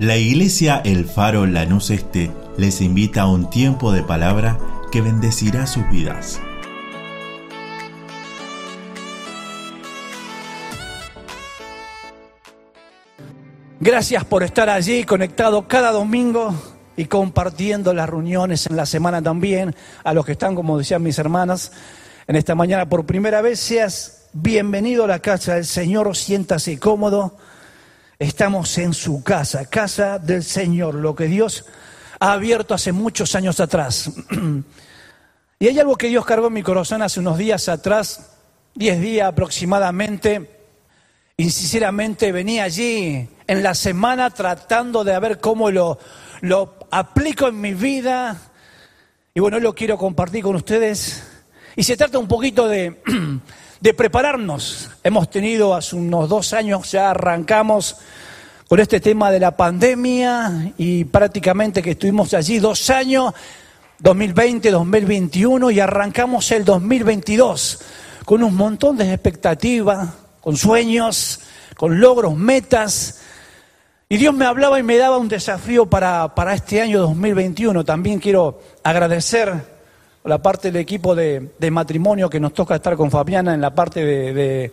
La iglesia El Faro Lanús Este les invita a un tiempo de palabra que bendecirá sus vidas. Gracias por estar allí conectado cada domingo y compartiendo las reuniones en la semana también. A los que están, como decían mis hermanas, en esta mañana por primera vez, seas bienvenido a la casa del Señor, siéntase cómodo. Estamos en su casa, casa del Señor, lo que Dios ha abierto hace muchos años atrás. y hay algo que Dios cargó en mi corazón hace unos días atrás, diez días aproximadamente, y sinceramente venía allí en la semana tratando de ver cómo lo, lo aplico en mi vida. Y bueno, lo quiero compartir con ustedes. Y se trata un poquito de, de prepararnos. Hemos tenido hace unos dos años, ya arrancamos con este tema de la pandemia y prácticamente que estuvimos allí dos años, 2020, 2021 y arrancamos el 2022 con un montón de expectativas, con sueños, con logros, metas. Y Dios me hablaba y me daba un desafío para, para este año 2021. También quiero agradecer la parte del equipo de, de, matrimonio que nos toca estar con Fabiana en la parte de, de,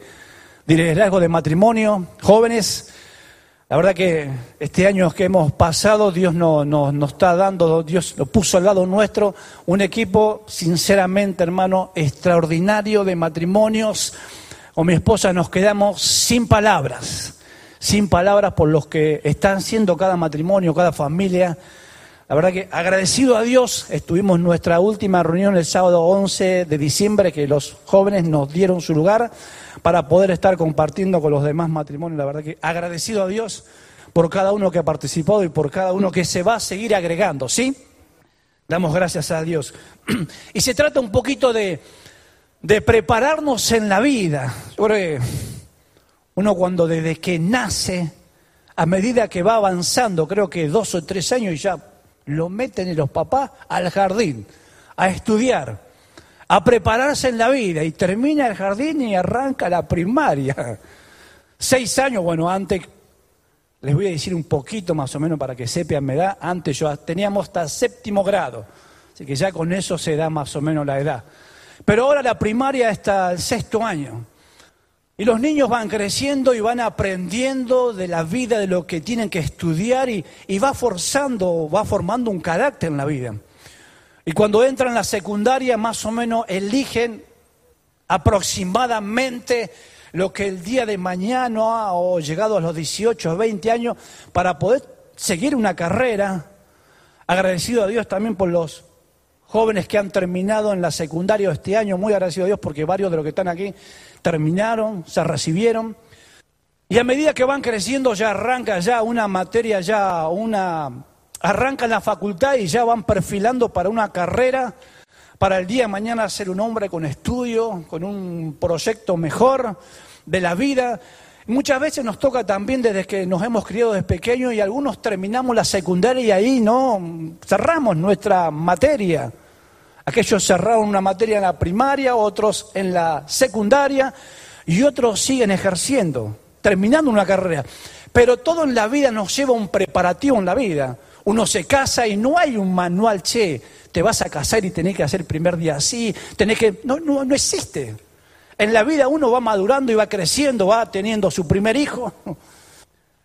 de liderazgo de matrimonio, jóvenes. La verdad que este año que hemos pasado, Dios nos no, no está dando, Dios lo puso al lado nuestro, un equipo, sinceramente, hermano, extraordinario de matrimonios. Con mi esposa nos quedamos sin palabras, sin palabras por los que están siendo cada matrimonio, cada familia. La verdad que agradecido a Dios, estuvimos en nuestra última reunión el sábado 11 de diciembre, que los jóvenes nos dieron su lugar para poder estar compartiendo con los demás matrimonios. La verdad que agradecido a Dios por cada uno que ha participado y por cada uno que se va a seguir agregando, ¿sí? Damos gracias a Dios. Y se trata un poquito de, de prepararnos en la vida. Yo uno cuando desde que nace, a medida que va avanzando, creo que dos o tres años y ya lo meten en los papás al jardín, a estudiar, a prepararse en la vida y termina el jardín y arranca la primaria. Seis años, bueno, antes, les voy a decir un poquito más o menos para que sepan mi edad, antes yo teníamos hasta séptimo grado, así que ya con eso se da más o menos la edad. Pero ahora la primaria está el sexto año. Y los niños van creciendo y van aprendiendo de la vida, de lo que tienen que estudiar y, va forzando, va formando un carácter en la vida. Y cuando entran en la secundaria, más o menos eligen aproximadamente lo que el día de mañana o llegado a los 18 o 20 años para poder seguir una carrera. Agradecido a Dios también por los jóvenes que han terminado en la secundaria este año, muy agradecido a Dios porque varios de los que están aquí terminaron, se recibieron. Y a medida que van creciendo ya arranca ya una materia, ya una... Arrancan la facultad y ya van perfilando para una carrera, para el día de mañana ser un hombre con estudio, con un proyecto mejor de la vida. Muchas veces nos toca también desde que nos hemos criado desde pequeños y algunos terminamos la secundaria y ahí no cerramos nuestra materia. Aquellos cerraron una materia en la primaria, otros en la secundaria y otros siguen ejerciendo, terminando una carrera. Pero todo en la vida nos lleva a un preparativo en la vida. Uno se casa y no hay un manual, che, te vas a casar y tenés que hacer el primer día así, tenés que... No, no, no existe. En la vida uno va madurando y va creciendo, va teniendo su primer hijo.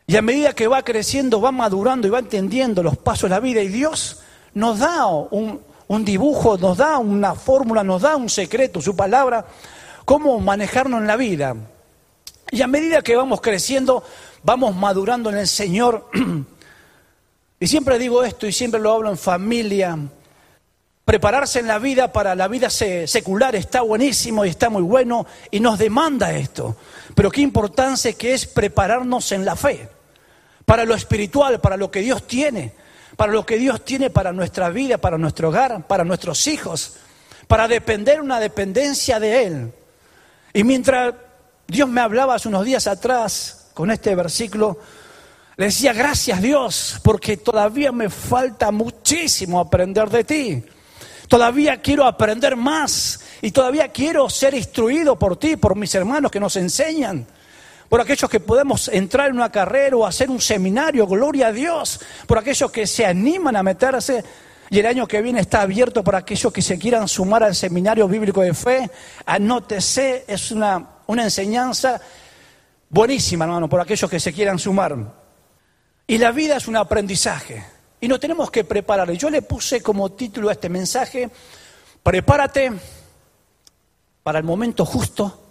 Y a medida que va creciendo, va madurando y va entendiendo los pasos de la vida. Y Dios nos da un, un dibujo, nos da una fórmula, nos da un secreto, su palabra, cómo manejarnos en la vida. Y a medida que vamos creciendo, vamos madurando en el Señor. Y siempre digo esto y siempre lo hablo en familia. Prepararse en la vida para la vida secular está buenísimo y está muy bueno y nos demanda esto. Pero qué importancia que es prepararnos en la fe, para lo espiritual, para lo que Dios tiene para lo que Dios tiene para nuestra vida, para nuestro hogar, para nuestros hijos, para depender una dependencia de Él. Y mientras Dios me hablaba hace unos días atrás con este versículo, le decía, gracias Dios, porque todavía me falta muchísimo aprender de ti. Todavía quiero aprender más y todavía quiero ser instruido por ti, por mis hermanos que nos enseñan. Por aquellos que podemos entrar en una carrera o hacer un seminario, gloria a Dios, por aquellos que se animan a meterse. Y el año que viene está abierto para aquellos que se quieran sumar al seminario bíblico de fe. Anótese, es una, una enseñanza buenísima, hermano, por aquellos que se quieran sumar. Y la vida es un aprendizaje. Y nos tenemos que preparar. Yo le puse como título a este mensaje, prepárate para el momento justo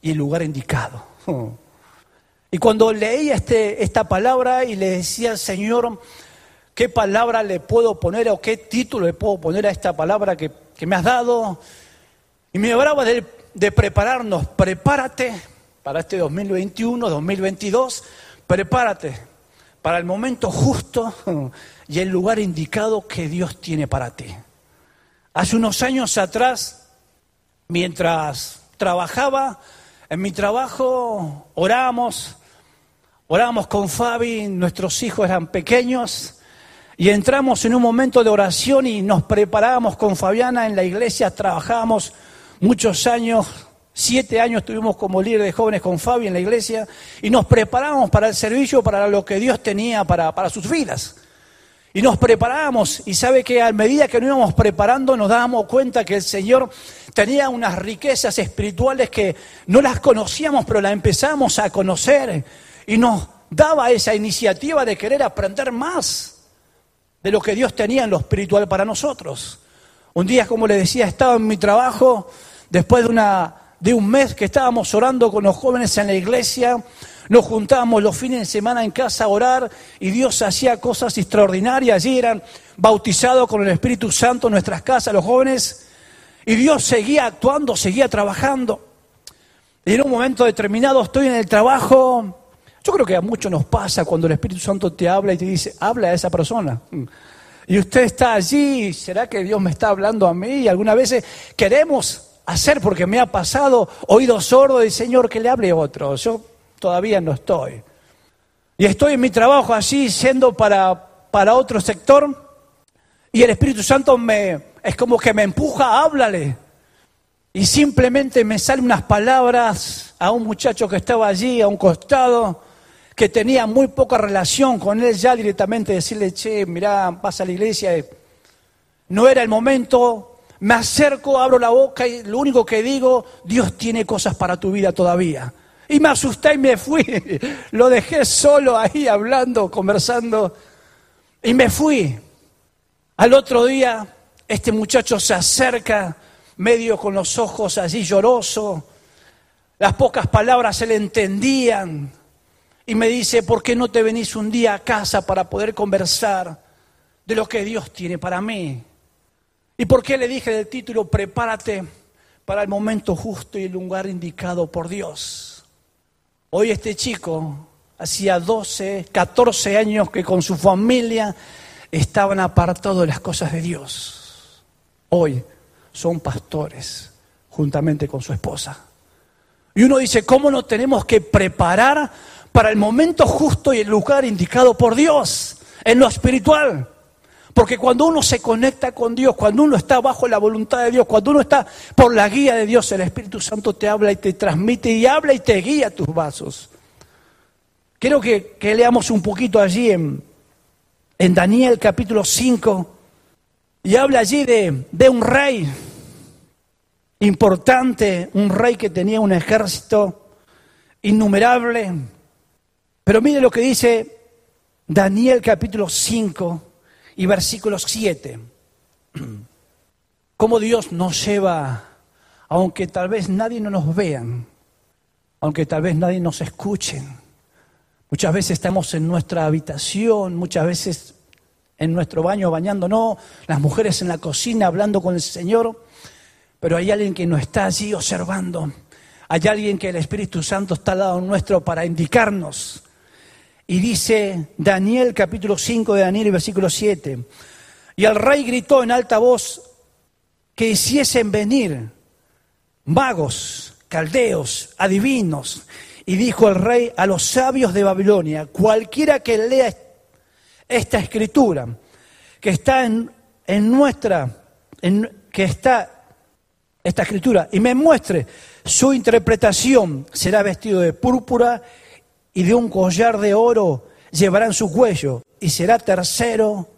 y el lugar indicado. Y cuando leía este, esta palabra y le decía Señor, ¿qué palabra le puedo poner o qué título le puedo poner a esta palabra que, me has dado? Y me hablaba de, de prepararnos, prepárate para este 2021, 2022, prepárate para el momento justo y el lugar indicado que Dios tiene para ti. Hace unos años atrás, mientras trabajaba, en mi trabajo oramos, Oramos con Fabi, nuestros hijos eran pequeños y entramos en un momento de oración y nos preparábamos con Fabiana en la iglesia, trabajábamos muchos años, siete años estuvimos como líder de jóvenes con Fabi en la iglesia y nos preparábamos para el servicio, para lo que Dios tenía para, para sus vidas. Y nos preparábamos y sabe que a medida que nos íbamos preparando nos dábamos cuenta que el Señor tenía unas riquezas espirituales que no las conocíamos, pero las empezamos a conocer y nos daba esa iniciativa de querer aprender más de lo que Dios tenía en lo espiritual para nosotros. Un día, como le decía, estaba en mi trabajo, después de, una, de un mes que estábamos orando con los jóvenes en la iglesia, nos juntábamos los fines de semana en casa a orar y Dios hacía cosas extraordinarias. Allí eran bautizados con el Espíritu Santo en nuestras casas los jóvenes y Dios seguía actuando, seguía trabajando. Y en un momento determinado estoy en el trabajo yo creo que a muchos nos pasa cuando el Espíritu Santo te habla y te dice, habla a esa persona. Y usted está allí, ¿será que Dios me está hablando a mí? Y algunas veces queremos hacer porque me ha pasado oído sordo y Señor que le hable a otro. Yo todavía no estoy. Y estoy en mi trabajo allí siendo para, para otro sector y el Espíritu Santo me, es como que me empuja, háblale. Y simplemente me salen unas palabras a un muchacho que estaba allí, a un costado, que tenía muy poca relación con él, ya directamente decirle, che, mirá, pasa a la iglesia. No era el momento, me acerco, abro la boca y lo único que digo, Dios tiene cosas para tu vida todavía. Y me asusté y me fui. Lo dejé solo ahí hablando, conversando. Y me fui. Al otro día, este muchacho se acerca, medio con los ojos allí lloroso. Las pocas palabras se le entendían y me dice, ¿por qué no te venís un día a casa para poder conversar de lo que Dios tiene para mí? ¿Y por qué le dije del título, prepárate para el momento justo y el lugar indicado por Dios? Hoy este chico, hacía 12, 14 años que con su familia estaban apartados de las cosas de Dios. Hoy son pastores juntamente con su esposa. Y uno dice, ¿cómo no tenemos que preparar para el momento justo y el lugar indicado por Dios en lo espiritual. Porque cuando uno se conecta con Dios, cuando uno está bajo la voluntad de Dios, cuando uno está por la guía de Dios, el Espíritu Santo te habla y te transmite y habla y te guía tus vasos. Quiero que, leamos un poquito allí en, Daniel capítulo 5 y habla allí de un rey importante, un rey que tenía un ejército innumerable pero mire lo que dice Daniel capítulo 5 y versículo 7. Cómo Dios nos lleva, aunque tal vez nadie no nos vean, aunque tal vez nadie nos escuche. Muchas veces estamos en nuestra habitación, muchas veces en nuestro baño bañándonos, las mujeres en la cocina hablando con el Señor, pero hay alguien que nos está allí observando. Hay alguien que el Espíritu Santo está al lado nuestro para indicarnos y dice Daniel capítulo 5 de Daniel y versículo 7. Y el rey gritó en alta voz que hiciesen venir magos, caldeos, adivinos. Y dijo el rey a los sabios de Babilonia, cualquiera que lea esta escritura, que está en, en nuestra, que está esta escritura, y me muestre su interpretación, será vestido de púrpura y de un collar de oro llevará en su cuello y será tercero,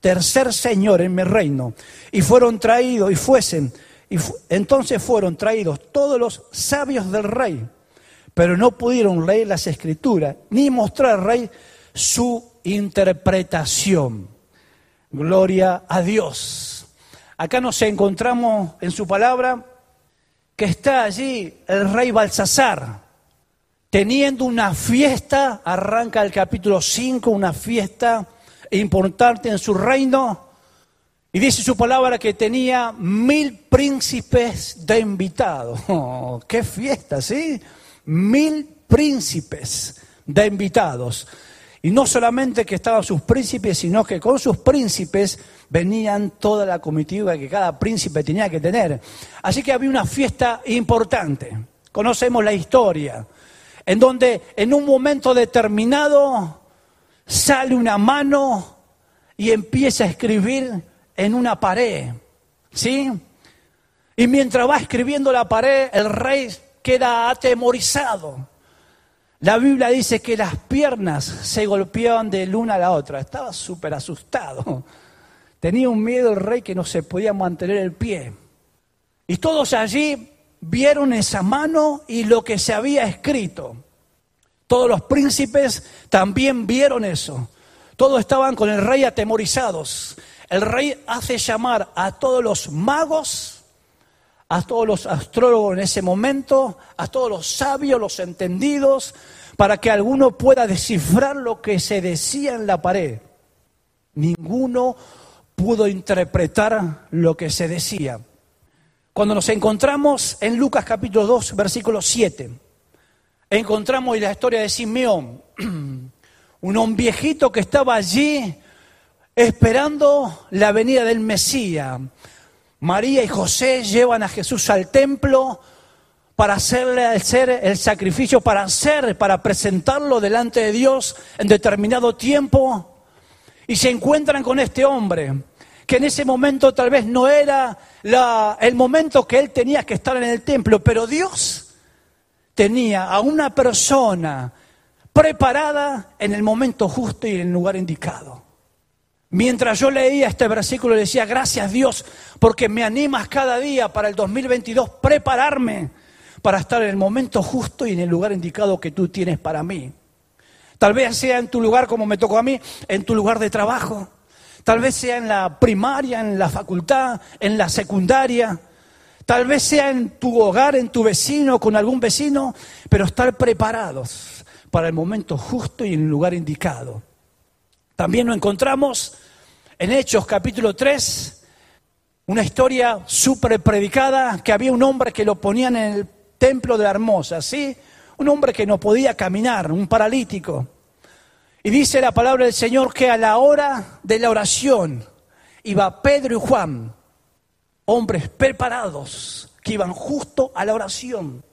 tercer señor en mi reino. Y fueron traídos y fuesen, y entonces fueron traídos todos los sabios del rey, pero no pudieron leer las escrituras ni mostrar al rey su interpretación. Gloria a Dios. Acá nos encontramos en su palabra que está allí el rey Balsasar, teniendo una fiesta, arranca el capítulo 5, una fiesta importante en su reino, y dice su palabra que tenía mil príncipes de invitados. Oh, ¡Qué fiesta, sí! Mil príncipes de invitados. Y no solamente que estaban sus príncipes, sino que con sus príncipes venían toda la comitiva que cada príncipe tenía que tener. Así que había una fiesta importante. Conocemos la historia, en donde en un momento determinado sale una mano y empieza a escribir en una pared. ¿Sí? Y mientras va escribiendo la pared, el rey queda atemorizado. La Biblia dice que las piernas se golpeaban de una a la otra. Estaba súper asustado. Tenía un miedo el rey que no se podía mantener el pie. Y todos allí vieron esa mano y lo que se había escrito. Todos los príncipes también vieron eso. Todos estaban con el rey atemorizados. El rey hace llamar a todos los magos, a todos los astrólogos en ese momento, a todos los sabios, los entendidos, para que alguno pueda descifrar lo que se decía en la pared. Ninguno pudo interpretar lo que se decía. Cuando nos encontramos en Lucas capítulo 2, versículo 7, encontramos la historia de Simeón, un hombre viejito que estaba allí esperando la venida del Mesías. María y José llevan a Jesús al templo para hacerle hacer el sacrificio, para hacer, para presentarlo delante de Dios en determinado tiempo. Y se encuentran con este hombre, que en ese momento tal vez no era el momento que él tenía que estar en el templo, pero Dios tenía a una persona preparada en el momento justo y en el lugar indicado. Mientras yo leía este versículo, le decía, gracias Dios, porque me animas cada día para el 2022 prepararme para estar en el momento justo y en el lugar indicado que tú tienes para mí. Tal vez sea en tu lugar como me tocó a mí, en tu lugar de trabajo. Tal vez sea en la primaria, en la facultad, en la secundaria. Tal vez sea en tu hogar, en tu vecino, con algún vecino, pero estar preparados para el momento justo y en el lugar indicado. También nos encontramos en Hechos capítulo 3, una historia súper predicada, que había un hombre que lo ponían en el templo de la hermosa, ¿sí? Un hombre que no podía caminar, un paralítico. Y dice la palabra del Señor que a la hora de la oración iba Pedro y Juan, hombres preparados, que iban justo a la oración,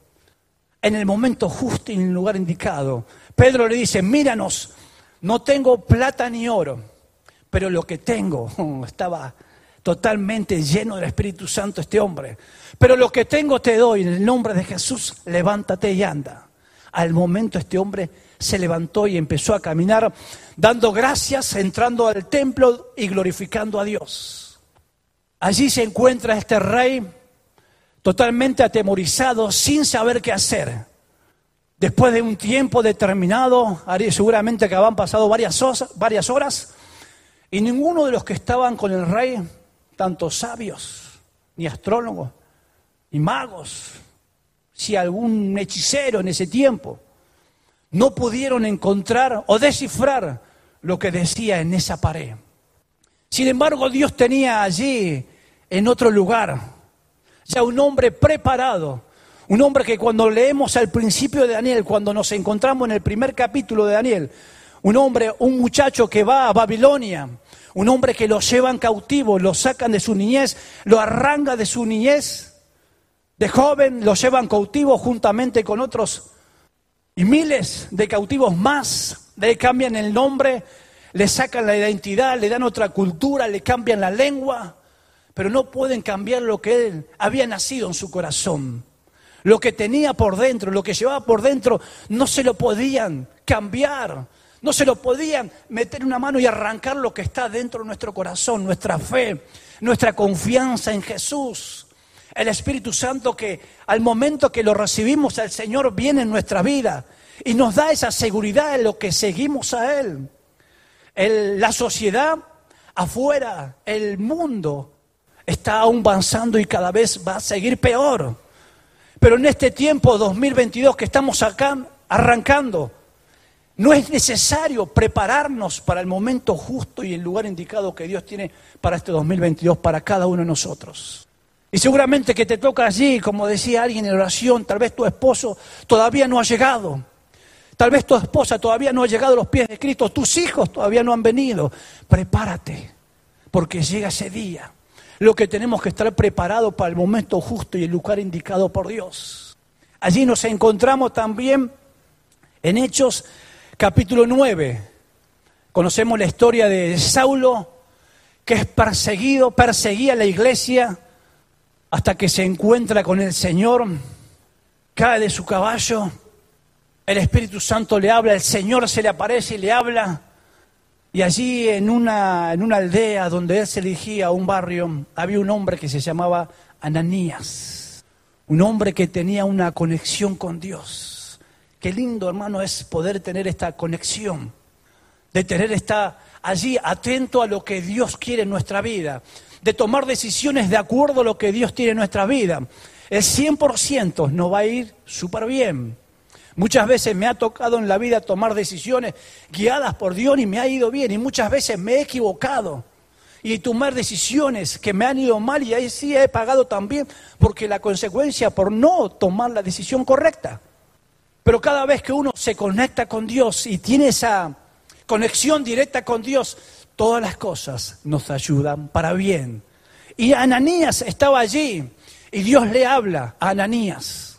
en el momento justo y en el lugar indicado. Pedro le dice, míranos, no tengo plata ni oro, pero lo que tengo, estaba totalmente lleno del Espíritu Santo este hombre. Pero lo que tengo te doy en el nombre de Jesús, levántate y anda. Al momento este hombre se levantó y empezó a caminar, dando gracias, entrando al templo y glorificando a Dios. Allí se encuentra este rey totalmente atemorizado, sin saber qué hacer. Después de un tiempo determinado, seguramente que habían pasado varias, horas, y ninguno de los que estaban con el rey tanto sabios, ni astrólogos, ni magos, si algún hechicero en ese tiempo, no pudieron encontrar o descifrar lo que decía en esa pared. Sin embargo, Dios tenía allí, en otro lugar, ya un hombre preparado, un hombre que cuando leemos al principio de Daniel, cuando nos encontramos en el primer capítulo de Daniel, un hombre, un muchacho que va a Babilonia, un hombre que lo llevan cautivo, lo sacan de su niñez, lo arranca de su niñez, de joven, lo llevan cautivo juntamente con otros y miles de cautivos más, le cambian el nombre, le sacan la identidad, le dan otra cultura, le cambian la lengua, pero no pueden cambiar lo que él había nacido en su corazón. Lo que tenía por dentro, lo que llevaba por dentro, no se lo podían cambiar. No se lo podían meter una mano y arrancar lo que está dentro de nuestro corazón, nuestra fe, nuestra confianza en Jesús. El Espíritu Santo que al momento que lo recibimos, el Señor viene en nuestra vida y nos da esa seguridad en lo que seguimos a Él. la sociedad afuera, el mundo, está aún avanzando y cada vez va a seguir peor. Pero en este tiempo 2022 que estamos acá arrancando, no es necesario prepararnos para el momento justo y el lugar indicado que Dios tiene para este 2022, para cada uno de nosotros. Y seguramente que te toca allí, como decía alguien en oración, tal vez tu esposo todavía no ha llegado. Tal vez tu esposa todavía no ha llegado a los pies de Cristo, tus hijos todavía no han venido. Prepárate, porque llega ese día. Lo que tenemos que estar preparados para el momento justo y el lugar indicado por Dios. Allí nos encontramos también en Hechos capítulo 9. Conocemos la historia de Saulo, que es perseguido, perseguía la iglesia hasta que se encuentra con el Señor, cae de su caballo el Espíritu Santo le habla, el Señor se le aparece y le habla. Y allí en una, en una aldea donde él se dirigía un barrio, había un hombre que se llamaba Ananías. Un hombre que tenía una conexión con Dios. Qué lindo, hermano, es poder tener esta conexión. De tener esta allí atento a lo que Dios quiere en nuestra vida. De tomar decisiones de acuerdo a lo que Dios tiene en nuestra vida. El 100% no va a ir súper bien. Muchas veces me ha tocado en la vida tomar decisiones guiadas por Dios y me ha ido bien. Y muchas veces me he equivocado. Y tomar decisiones que me han ido mal y ahí sí he pagado también porque la consecuencia por no tomar la decisión correcta. Pero cada vez que uno se conecta con Dios y tiene esa conexión directa con Dios, todas las cosas nos ayudan para bien. Y Ananías estaba allí y Dios le habla a Ananías.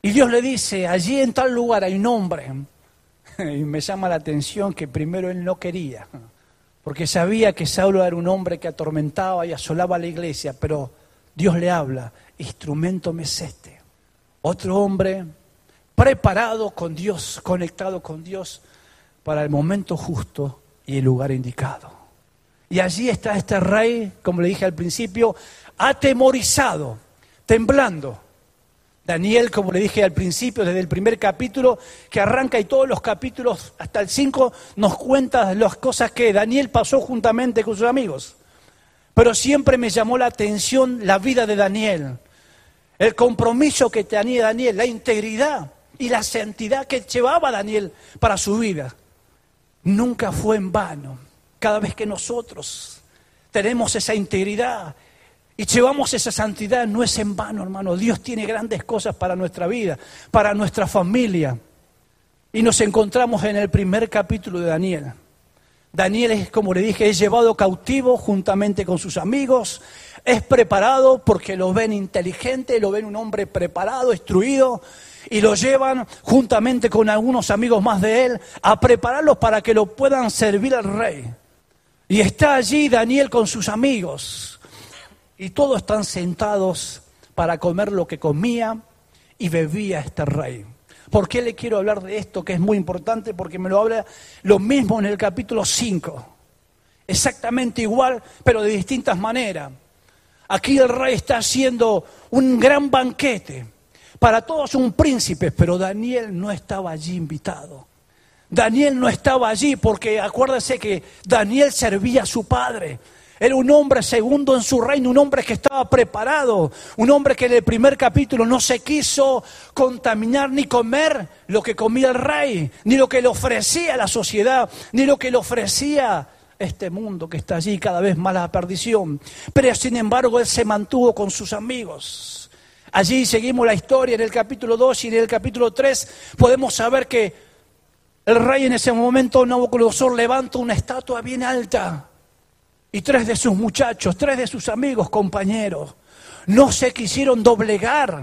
Y Dios le dice, allí en tal lugar hay un hombre. Y me llama la atención que primero él no quería, porque sabía que Saulo era un hombre que atormentaba y asolaba a la iglesia, pero Dios le habla, instrumento me es este. Otro hombre preparado con Dios, conectado con Dios para el momento justo y el lugar indicado. Y allí está este rey, como le dije al principio, atemorizado, temblando Daniel, como le dije al principio, desde el primer capítulo que arranca y todos los capítulos hasta el 5 nos cuenta las cosas que Daniel pasó juntamente con sus amigos. Pero siempre me llamó la atención la vida de Daniel, el compromiso que tenía Daniel, la integridad y la santidad que llevaba Daniel para su vida. Nunca fue en vano. Cada vez que nosotros tenemos esa integridad y llevamos esa santidad, no es en vano, hermano. Dios tiene grandes cosas para nuestra vida, para nuestra familia. Y nos encontramos en el primer capítulo de Daniel. Daniel es, como le dije, es llevado cautivo juntamente con sus amigos, es preparado porque lo ven inteligente, lo ven un hombre preparado, instruido, y lo llevan juntamente con algunos amigos más de él a prepararlos para que lo puedan servir al rey. Y está allí Daniel con sus amigos y todos están sentados para comer lo que comía y bebía este rey. ¿Por qué le quiero hablar de esto que es muy importante? Porque me lo habla lo mismo en el capítulo 5. Exactamente igual, pero de distintas maneras. Aquí el rey está haciendo un gran banquete. Para todos un príncipe, pero Daniel no estaba allí invitado. Daniel no estaba allí porque acuérdense que Daniel servía a su padre. Era un hombre segundo en su reino, un hombre que estaba preparado, un hombre que en el primer capítulo no se quiso contaminar ni comer lo que comía el rey, ni lo que le ofrecía la sociedad, ni lo que le ofrecía este mundo que está allí cada vez más la perdición. Pero sin embargo él se mantuvo con sus amigos. Allí seguimos la historia en el capítulo 2 y en el capítulo 3 podemos saber que el rey en ese momento, Nabucodonosor, levanta una estatua bien alta y tres de sus muchachos, tres de sus amigos, compañeros, no se quisieron doblegar,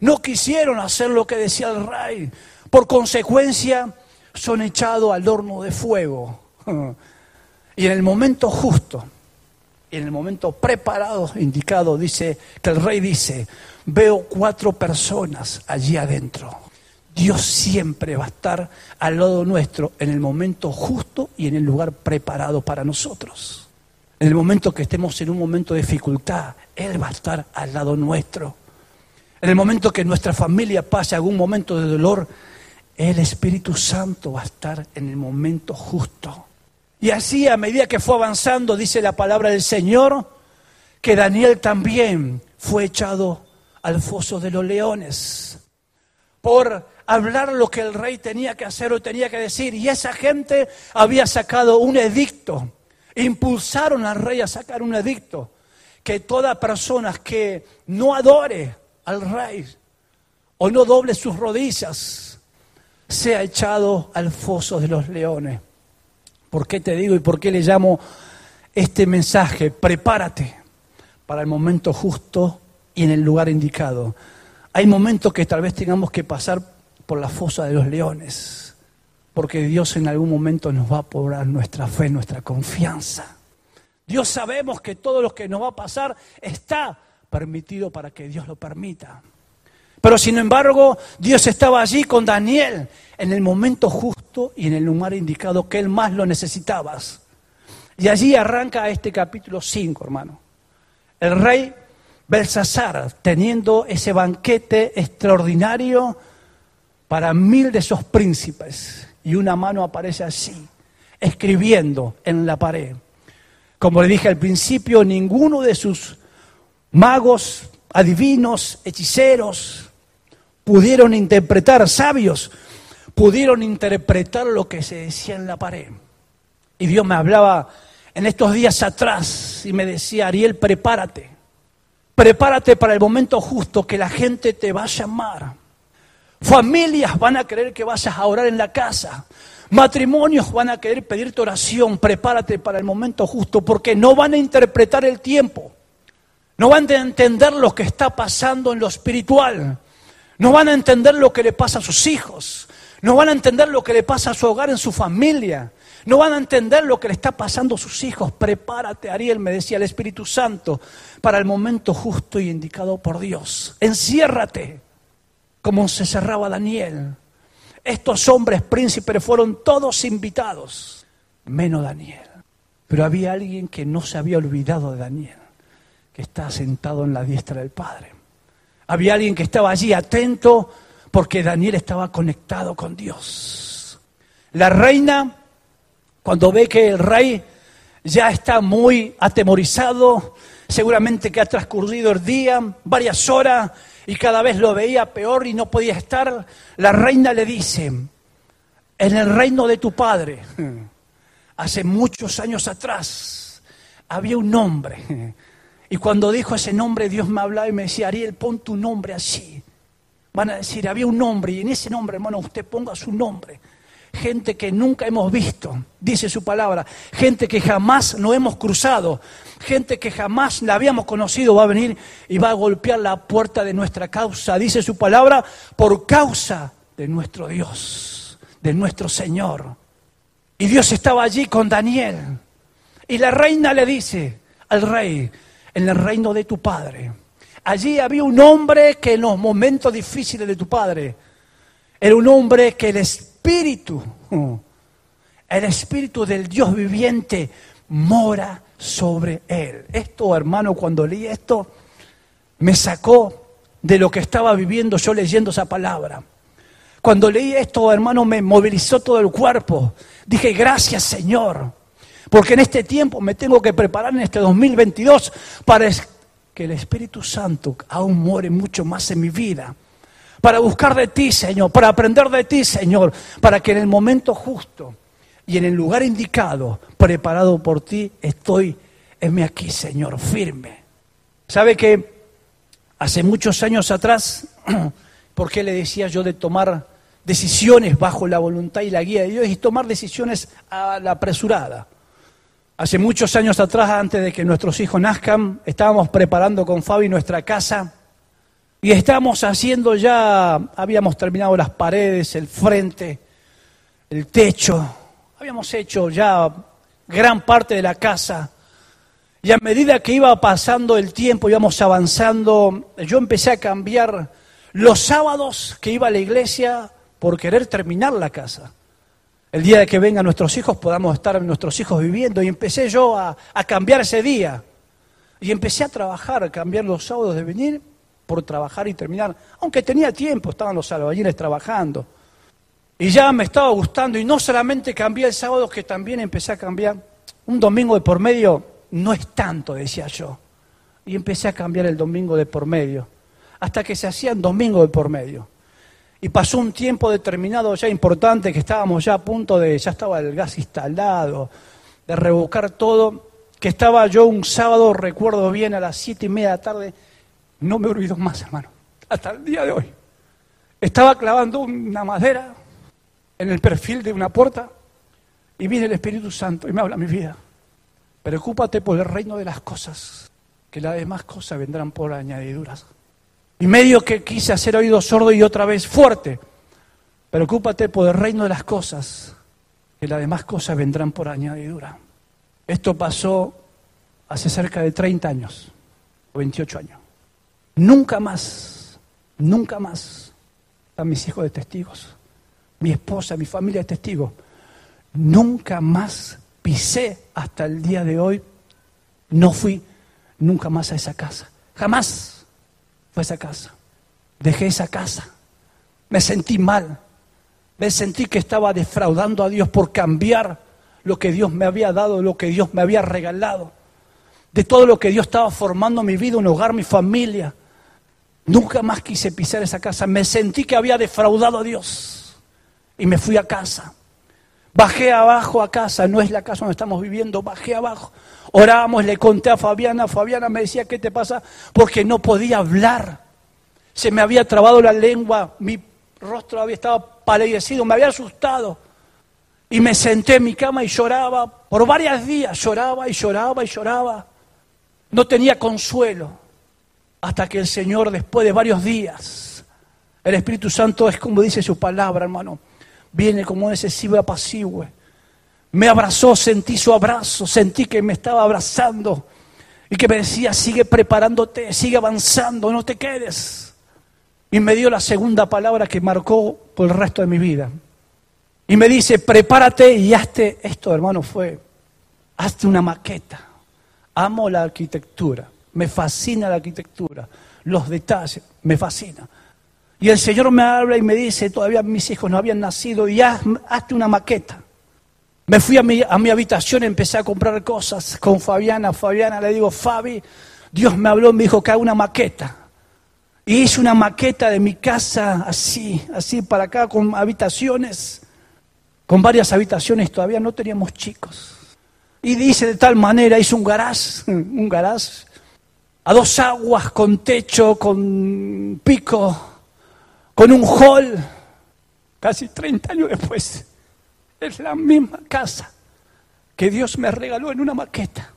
no quisieron hacer lo que decía el rey. Por consecuencia, son echados al horno de fuego. Y en el momento justo, en el momento preparado, indicado, dice que el rey dice, veo cuatro personas allí adentro. Dios siempre va a estar al lado nuestro en el momento justo y en el lugar preparado para nosotros. En el momento que estemos en un momento de dificultad, Él va a estar al lado nuestro. En el momento que nuestra familia pase algún momento de dolor, el Espíritu Santo va a estar en el momento justo. Y así a medida que fue avanzando, dice la palabra del Señor, que Daniel también fue echado al foso de los leones por hablar lo que el rey tenía que hacer o tenía que decir. Y esa gente había sacado un edicto, impulsaron al rey a sacar un edicto, que toda persona que no adore al rey o no doble sus rodillas, sea echado al foso de los leones. ¿Por qué te digo y por qué le llamo este mensaje? Prepárate para el momento justo y en el lugar indicado. Hay momentos que tal vez tengamos que pasar por la fosa de los leones, porque Dios en algún momento nos va a pobrar nuestra fe, nuestra confianza. Dios sabemos que todo lo que nos va a pasar está permitido para que Dios lo permita. Pero sin embargo, Dios estaba allí con Daniel en el momento justo y en el lugar indicado que él más lo necesitaba. Y allí arranca este capítulo 5, hermano. El rey Belsasar, teniendo ese banquete extraordinario para mil de esos príncipes, y una mano aparece así, escribiendo en la pared. Como le dije al principio, ninguno de sus magos, adivinos, hechiceros, pudieron interpretar, sabios, pudieron interpretar lo que se decía en la pared. Y Dios me hablaba en estos días atrás y me decía, Ariel, prepárate, prepárate para el momento justo que la gente te va a llamar. Familias van a querer que vayas a orar en la casa. Matrimonios van a querer pedirte oración. Prepárate para el momento justo porque no van a interpretar el tiempo. No van a entender lo que está pasando en lo espiritual. No van a entender lo que le pasa a sus hijos. No van a entender lo que le pasa a su hogar, en su familia. No van a entender lo que le está pasando a sus hijos. Prepárate, Ariel, me decía el Espíritu Santo, para el momento justo y indicado por Dios. Enciérrate, como se cerraba Daniel. Estos hombres príncipes fueron todos invitados, menos Daniel. Pero había alguien que no se había olvidado de Daniel que está sentado en la diestra del Padre. Había alguien que estaba allí atento porque Daniel estaba conectado con Dios. La reina, cuando ve que el rey ya está muy atemorizado, seguramente que ha transcurrido el día, varias horas, y cada vez lo veía peor y no podía estar, la reina le dice, en el reino de tu padre, hace muchos años atrás, había un hombre y cuando dijo ese nombre, Dios me hablaba y me decía, Ariel, pon tu nombre así. Van a decir, había un nombre y en ese nombre, hermano, usted ponga su nombre. Gente que nunca hemos visto, dice su palabra. Gente que jamás no hemos cruzado. Gente que jamás la habíamos conocido va a venir y va a golpear la puerta de nuestra causa. Dice su palabra, por causa de nuestro Dios, de nuestro Señor. Y Dios estaba allí con Daniel. Y la reina le dice al rey, en el reino de tu Padre. Allí había un hombre que en los momentos difíciles de tu Padre, era un hombre que el Espíritu, el Espíritu del Dios viviente mora sobre él. Esto, hermano, cuando leí esto, me sacó de lo que estaba viviendo yo leyendo esa palabra. Cuando leí esto, hermano, me movilizó todo el cuerpo. Dije, gracias Señor. Porque en este tiempo me tengo que preparar en este 2022 para que el Espíritu Santo aún muere mucho más en mi vida. Para buscar de ti, Señor, para aprender de ti, Señor, para que en el momento justo y en el lugar indicado, preparado por ti, estoy, enme aquí, Señor, firme. ¿Sabe que hace muchos años atrás, ¿por qué le decía yo de tomar decisiones bajo la voluntad y la guía de Dios y tomar decisiones a la apresurada? Hace muchos años atrás, antes de que nuestros hijos nazcan, estábamos preparando con Fabi nuestra casa y estábamos haciendo ya, habíamos terminado las paredes, el frente, el techo, habíamos hecho ya gran parte de la casa Y a medida que iba pasando el tiempo, íbamos avanzando, yo empecé a cambiar los sábados que iba a la iglesia por querer terminar la casa. El día de que vengan nuestros hijos podamos estar nuestros hijos viviendo. Y empecé yo a, cambiar ese día. Y empecé a trabajar, a cambiar los sábados de venir por trabajar y terminar. Aunque tenía tiempo, estaban los albañiles trabajando. Y ya me estaba gustando. Y no solamente cambié el sábado, que también empecé a cambiar. Un domingo de por medio no es tanto, decía yo. Y empecé a cambiar el domingo de por medio. Hasta que se hacían domingo de por medio. Y pasó un tiempo determinado ya importante que estábamos ya a punto de, ya estaba el gas instalado, de revocar todo, que estaba yo un sábado, recuerdo bien, a las siete y media de la tarde, no me olvido más, hermano, hasta el día de hoy. Estaba clavando una madera en el perfil de una puerta y viene el Espíritu Santo y me habla mi vida. Preocúpate por el reino de las cosas, que las demás cosas vendrán por añadiduras. Y medio que quise hacer oído sordo y otra vez fuerte. Preocúpate por el reino de las cosas, que las demás cosas vendrán por añadidura. Esto pasó hace cerca de 30 años, o 28 años. Nunca más, nunca más, están mis hijos de testigos, mi esposa, mi familia de testigos, nunca más pisé hasta el día de hoy, no fui nunca más a esa casa, jamás fue esa casa. Dejé esa casa. Me sentí mal. Me sentí que estaba defraudando a Dios por cambiar lo que Dios me había dado, lo que Dios me había regalado. De todo lo que Dios estaba formando mi vida, un hogar, mi familia. Nunca más quise pisar esa casa. Me sentí que había defraudado a Dios. Y me fui a casa. Bajé abajo a casa, no es la casa donde estamos viviendo, bajé abajo. Orábamos, le conté a Fabiana, Fabiana me decía, ¿qué te pasa? Porque no podía hablar. Se me había trabado la lengua, mi rostro había estado palidecido, me había asustado. Y me senté en mi cama y lloraba, por varios días lloraba y lloraba y lloraba. No tenía consuelo. Hasta que el Señor, después de varios días, el Espíritu Santo es como dice su palabra, hermano viene como un excesivo apacigüe. Me abrazó, sentí su abrazo, sentí que me estaba abrazando y que me decía, sigue preparándote, sigue avanzando, no te quedes. Y me dio la segunda palabra que marcó por el resto de mi vida. Y me dice, prepárate y hazte, esto hermano fue, hazte una maqueta. Amo la arquitectura, me fascina la arquitectura, los detalles, me fascina. Y el Señor me habla y me dice, todavía mis hijos no habían nacido, y hazte una maqueta. Me fui a mi, a mi habitación, empecé a comprar cosas con Fabiana. Fabiana le digo, Fabi, Dios me habló, me dijo que haga una maqueta. Y hice una maqueta de mi casa así, así para acá, con habitaciones, con varias habitaciones, todavía no teníamos chicos. Y dice de tal manera, hice un garage, un garage, a dos aguas, con techo, con pico, con un hall, casi 30 años después, es la misma casa que Dios me regaló en una maqueta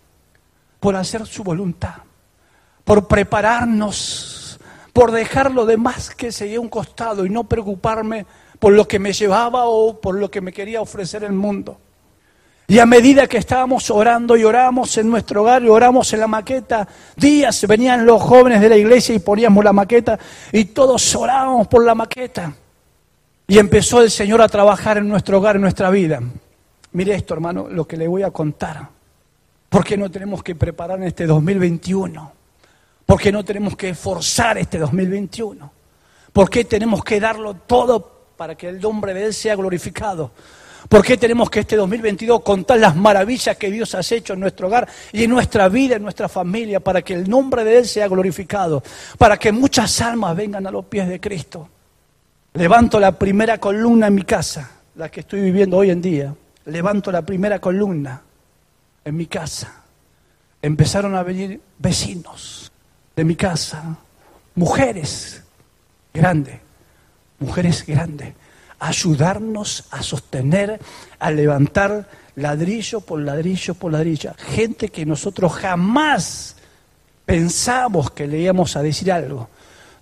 por hacer su voluntad, por prepararnos, por dejar lo demás que seguía un costado y no preocuparme por lo que me llevaba o por lo que me quería ofrecer el mundo. Y a medida que estábamos orando y oramos en nuestro hogar y oramos en la maqueta, días venían los jóvenes de la iglesia y poníamos la maqueta y todos orábamos por la maqueta. Y empezó el Señor a trabajar en nuestro hogar, en nuestra vida. Mire esto, hermano, lo que le voy a contar. ¿Por qué no tenemos que preparar en este 2021? ¿Por qué no tenemos que forzar este 2021? ¿Por qué tenemos que darlo todo para que el nombre de Él sea glorificado? ¿Por qué tenemos que este 2022 contar las maravillas que Dios ha hecho en nuestro hogar y en nuestra vida, en nuestra familia, para que el nombre de Él sea glorificado, para que muchas almas vengan a los pies de Cristo? Levanto la primera columna en mi casa, la que estoy viviendo hoy en día. Levanto la primera columna en mi casa. Empezaron a venir vecinos de mi casa, mujeres grandes, mujeres grandes ayudarnos a sostener, a levantar ladrillo por ladrillo por ladrillo. Gente que nosotros jamás pensamos que le íbamos a decir algo.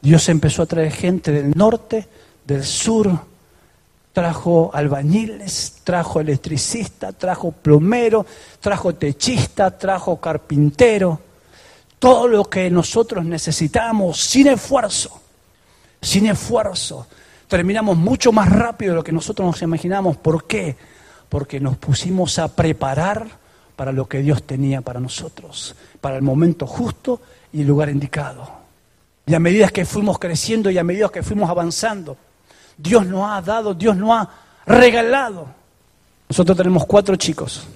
Dios empezó a traer gente del norte, del sur, trajo albañiles, trajo electricista, trajo plomero, trajo techista, trajo carpintero, todo lo que nosotros necesitamos sin esfuerzo, sin esfuerzo. Terminamos mucho más rápido de lo que nosotros nos imaginamos. ¿Por qué? Porque nos pusimos a preparar para lo que Dios tenía para nosotros, para el momento justo y el lugar indicado. Y a medida que fuimos creciendo y a medida que fuimos avanzando, Dios nos ha dado, Dios nos ha regalado. Nosotros tenemos cuatro chicos.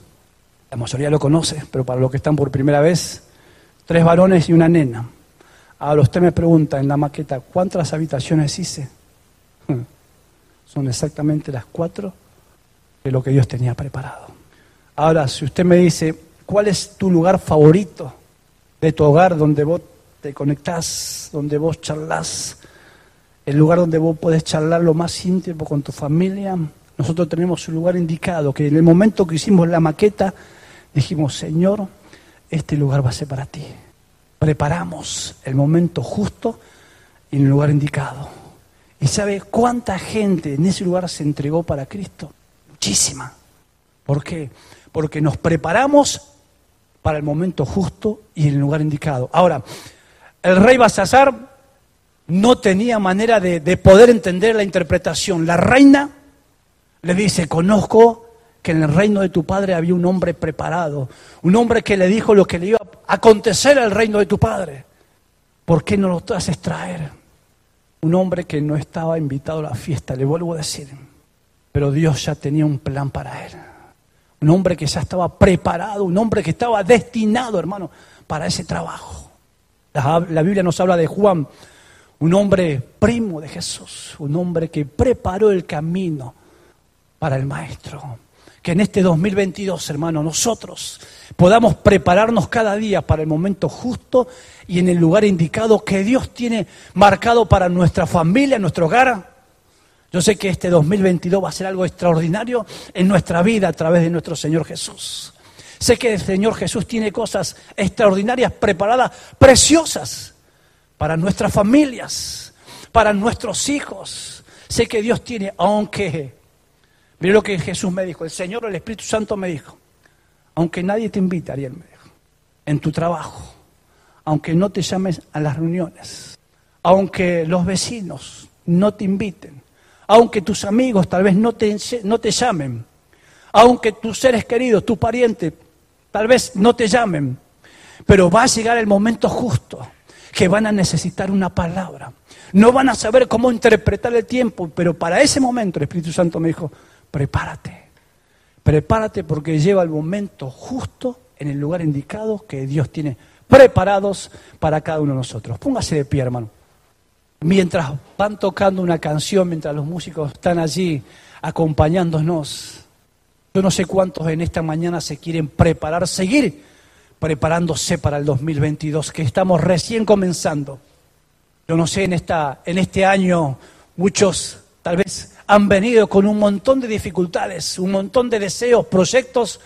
La mayoría lo conoce, pero para los que están por primera vez, tres varones y una nena. Ahora usted me pregunta en la maqueta, ¿cuántas habitaciones hice? Son exactamente las cuatro de lo que Dios tenía preparado. Ahora, si usted me dice, ¿cuál es tu lugar favorito de tu hogar donde vos te conectás, donde vos charlas, el lugar donde vos podés charlar lo más íntimo con tu familia. Nosotros tenemos un lugar indicado, que en el momento que hicimos la maqueta, dijimos, Señor, este lugar va a ser para ti. Preparamos el momento justo y el lugar indicado. ¿Y sabe cuánta gente en ese lugar se entregó para Cristo? Muchísima. ¿Por qué? Porque nos preparamos para el momento justo y el lugar indicado. Ahora, el rey Basazar no tenía manera de, poder entender la interpretación. La reina le dice, conozco que en el reino de tu padre había un hombre preparado, un hombre que le dijo lo que le iba a acontecer al reino de tu padre. ¿Por qué no lo haces traer? Un hombre que no estaba invitado a la fiesta, le vuelvo a decir, pero Dios ya tenía un plan para él. Un hombre que ya estaba preparado, un hombre que estaba destinado, hermano, para ese trabajo. La, la Biblia nos habla de Juan un hombre primo de Jesús, un hombre que preparó el camino para el Maestro. Que en este 2022, hermano, nosotros podamos prepararnos cada día para el momento justo y en el lugar indicado que Dios tiene marcado para nuestra familia, nuestro hogar. Yo sé que este 2022 va a ser algo extraordinario en nuestra vida a través de nuestro Señor Jesús. Sé que el Señor Jesús tiene cosas extraordinarias preparadas, preciosas para nuestras familias, para nuestros hijos. Sé que Dios tiene, aunque, mire lo que Jesús me dijo, el Señor, el Espíritu Santo me dijo, aunque nadie te invite, Ariel me dijo, en tu trabajo, aunque no te llames a las reuniones, aunque los vecinos no te inviten, aunque tus amigos tal vez no te, no te llamen, aunque tus seres queridos, tus parientes, tal vez no te llamen, pero va a llegar el momento justo que van a necesitar una palabra. No van a saber cómo interpretar el tiempo, pero para ese momento el Espíritu Santo me dijo, prepárate, prepárate porque lleva el momento justo en el lugar indicado que Dios tiene preparados para cada uno de nosotros. Póngase de pie, hermano. Mientras van tocando una canción, mientras los músicos están allí acompañándonos, yo no sé cuántos en esta mañana se quieren preparar, seguir preparándose para el 2022, que estamos recién comenzando. Yo no sé, en, esta, en este año muchos tal vez han venido con un montón de dificultades, un montón de deseos, proyectos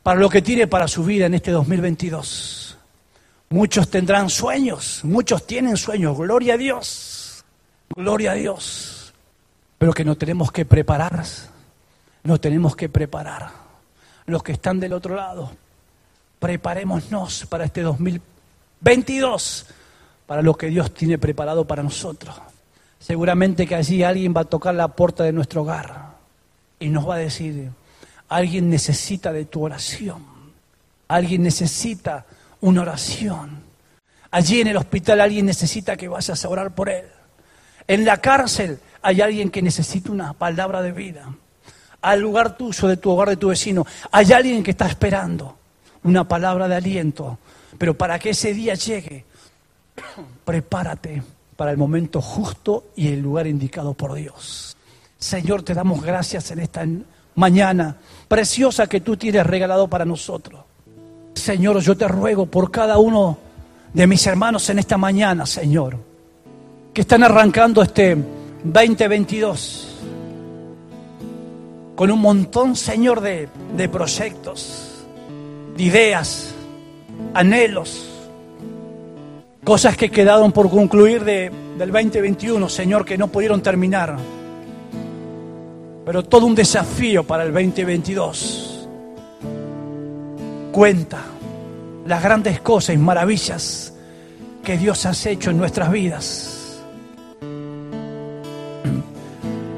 para lo que tiene para su vida en este 2022. Muchos tendrán sueños, muchos tienen sueños, gloria a Dios, gloria a Dios. Pero que no tenemos que preparar, no tenemos que preparar. Los que están del otro lado, preparémonos para este 2022, para lo que Dios tiene preparado para nosotros. Seguramente que allí alguien va a tocar la puerta de nuestro hogar y nos va a decir, alguien necesita de tu oración, alguien necesita una oración. Allí en el hospital alguien necesita que vayas a orar por él. En la cárcel hay alguien que necesita una palabra de vida. Al lugar tuyo, de tu hogar, de tu vecino, hay alguien que está esperando una palabra de aliento. Pero para que ese día llegue, prepárate para el momento justo y el lugar indicado por Dios. Señor, te damos gracias en esta mañana preciosa que tú tienes regalado para nosotros. Señor, yo te ruego por cada uno de mis hermanos en esta mañana, Señor, que están arrancando este 2022 con un montón, Señor, de, de proyectos ideas, anhelos, cosas que quedaron por concluir de, del 2021, Señor, que no pudieron terminar. pero todo un desafío para el 2022. Cuenta las grandes cosas y maravillas que Dios ha hecho en nuestras vidas.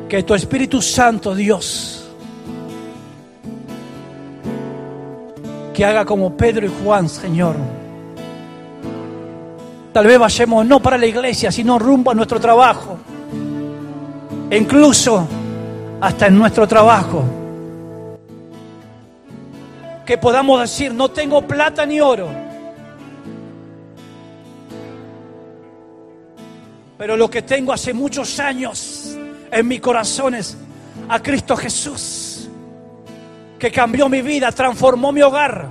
Que tu Espíritu Santo, Dios, que haga como Pedro y Juan, Señor. Tal vez vayamos no para la iglesia, sino rumbo a nuestro trabajo. E incluso hasta en nuestro trabajo. Que podamos decir, no tengo plata ni oro. Pero lo que tengo hace muchos años en mi corazón es a Cristo Jesús, que cambió mi vida, transformó mi hogar,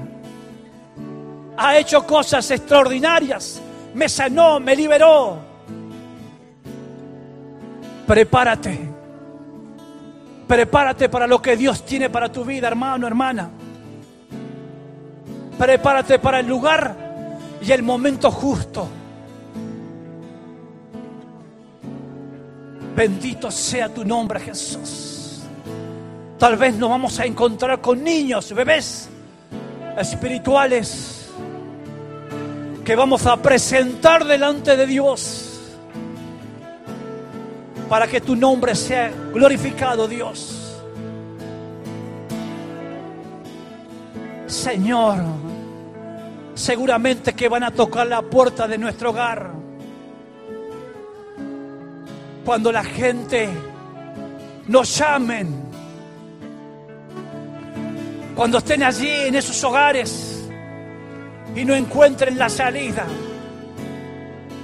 ha hecho cosas extraordinarias, me sanó, me liberó. Prepárate Prepárate para lo que Dios tiene para tu vida, hermano, hermana. Prepárate para el lugar y el momento justo. Bendito sea tu nombre, Jesús. Tal vez nos vamos a encontrar con niños, bebés espirituales que vamos a presentar delante de Dios para que tu nombre sea glorificado, Dios. Señor, seguramente que van a tocar la puerta de nuestro hogar. Cuando la gente nos llamen, cuando estén allí en esos hogares y no encuentren la salida,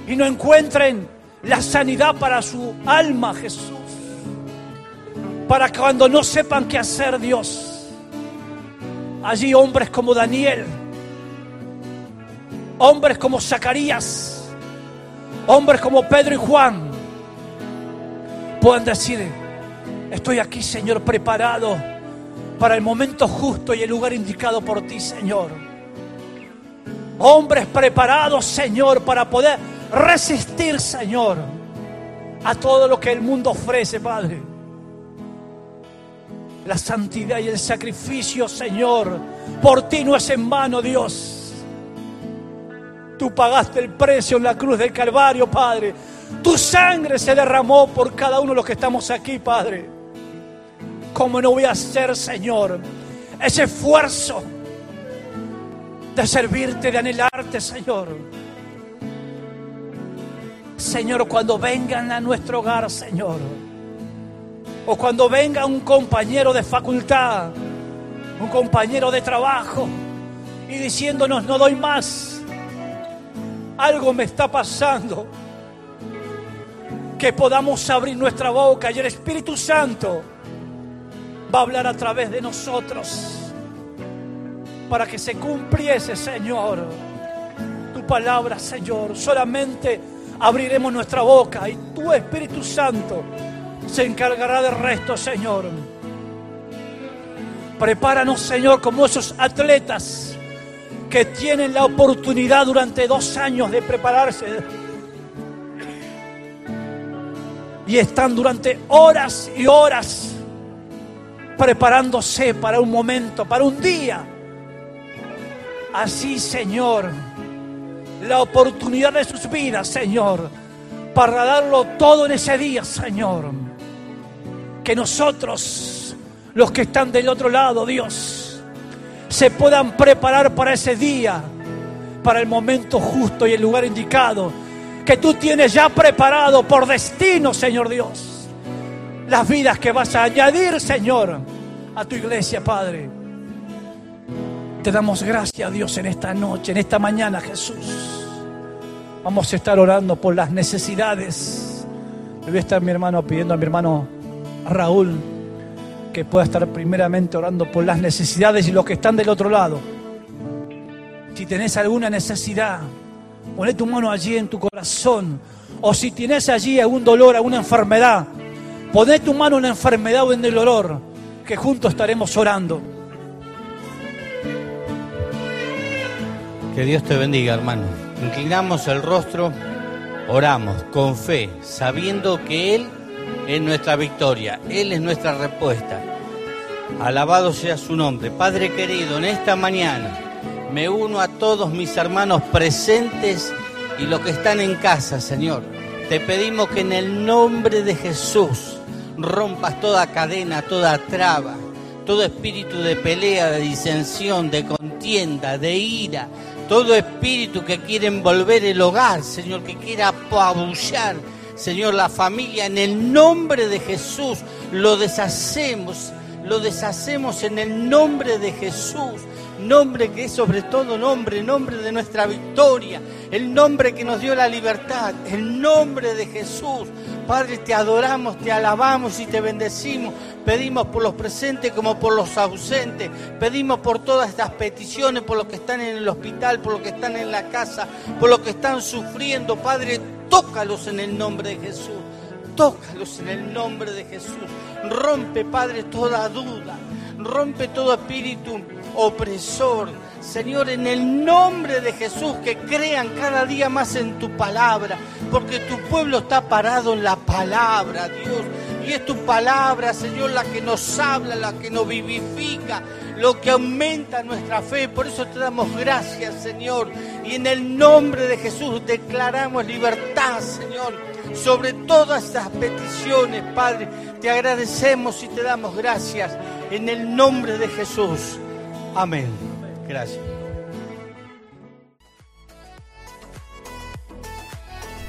y no encuentren la sanidad para su alma, Jesús. Para cuando no sepan qué hacer, Dios, allí hombres como Daniel, hombres como Zacarías, hombres como Pedro y Juan, puedan decir, estoy aquí, Señor, preparado para el momento justo y el lugar indicado por ti, Señor. Hombres preparados, Señor, para poder resistir, Señor, a todo lo que el mundo ofrece, Padre. La santidad y el sacrificio, Señor, por ti no es en vano, Dios. Tú pagaste el precio en la cruz del Calvario, Padre. Tu sangre se derramó por cada uno de los que estamos aquí, Padre. ¿Cómo no voy a hacer, Señor, ese esfuerzo de servirte, de anhelarte, Señor? Señor, cuando vengan a nuestro hogar, Señor, o cuando venga un compañero de facultad, un compañero de trabajo, y diciéndonos, no doy más, algo me está pasando, que podamos abrir nuestra boca y el Espíritu Santo va a hablar a través de nosotros para que se cumpliese, Señor, tu palabra, Señor, solamente abriremos nuestra boca y tu Espíritu Santo se encargará del resto, Señor. Prepáranos, Señor, como esos atletas que tienen la oportunidad durante dos años de prepararse y están durante horas y horas preparándose para un momento, para un día. Así, Señor la oportunidad de sus vidas, Señor, para darlo todo en ese día, Señor. Que nosotros, los que están del otro lado, Dios, se puedan preparar para ese día, para el momento justo y el lugar indicado, que tú tienes ya preparado por destino, Señor Dios. Las vidas que vas a añadir, Señor, a tu iglesia, Padre. Te damos gracias, Dios, en esta noche, en esta mañana, Jesús. Vamos a estar orando por las necesidades. Le voy a estar mi hermano pidiendo a mi hermano Raúl que pueda estar primeramente orando por las necesidades y los que están del otro lado. Si tenés alguna necesidad, poné tu mano allí en tu corazón. O si tienes allí algún dolor, alguna enfermedad, poné tu mano en la enfermedad o en el dolor, que juntos estaremos orando. Que Dios te bendiga, hermano. Inclinamos el rostro, oramos con fe, sabiendo que Él es nuestra victoria, Él es nuestra respuesta. Alabado sea su nombre. Padre querido, en esta mañana me uno a todos mis hermanos presentes y los que están en casa, Señor. Te pedimos que en el nombre de Jesús rompas toda cadena, toda traba, todo espíritu de pelea, de disensión, de contienda, de ira, todo espíritu que quiere envolver el hogar, Señor, que quiera apabullar, Señor, la familia, en el nombre de Jesús, lo deshacemos, lo deshacemos en el nombre de Jesús nombre que es sobre todo nombre, nombre de nuestra victoria, el nombre que nos dio la libertad, el nombre de Jesús. Padre, te adoramos, te alabamos y te bendecimos. Pedimos por los presentes como por los ausentes. Pedimos por todas estas peticiones, por los que están en el hospital, por los que están en la casa, por los que están sufriendo. Padre, tócalos en el nombre de Jesús. Tócalos en el nombre de Jesús. Rompe, Padre, toda duda. Rompe todo espíritu opresor. Señor, en el nombre de Jesús, que crean cada día más en tu palabra, porque tu pueblo está parado en la palabra, Dios. Y es tu palabra, Señor, la que nos habla, la que nos vivifica, lo que aumenta nuestra fe. Por eso te damos gracias, Señor. Y en el nombre de Jesús declaramos libertad, Señor, sobre todas estas peticiones, Padre. Te agradecemos y te damos gracias en el nombre de Jesús. Amén. Gracias.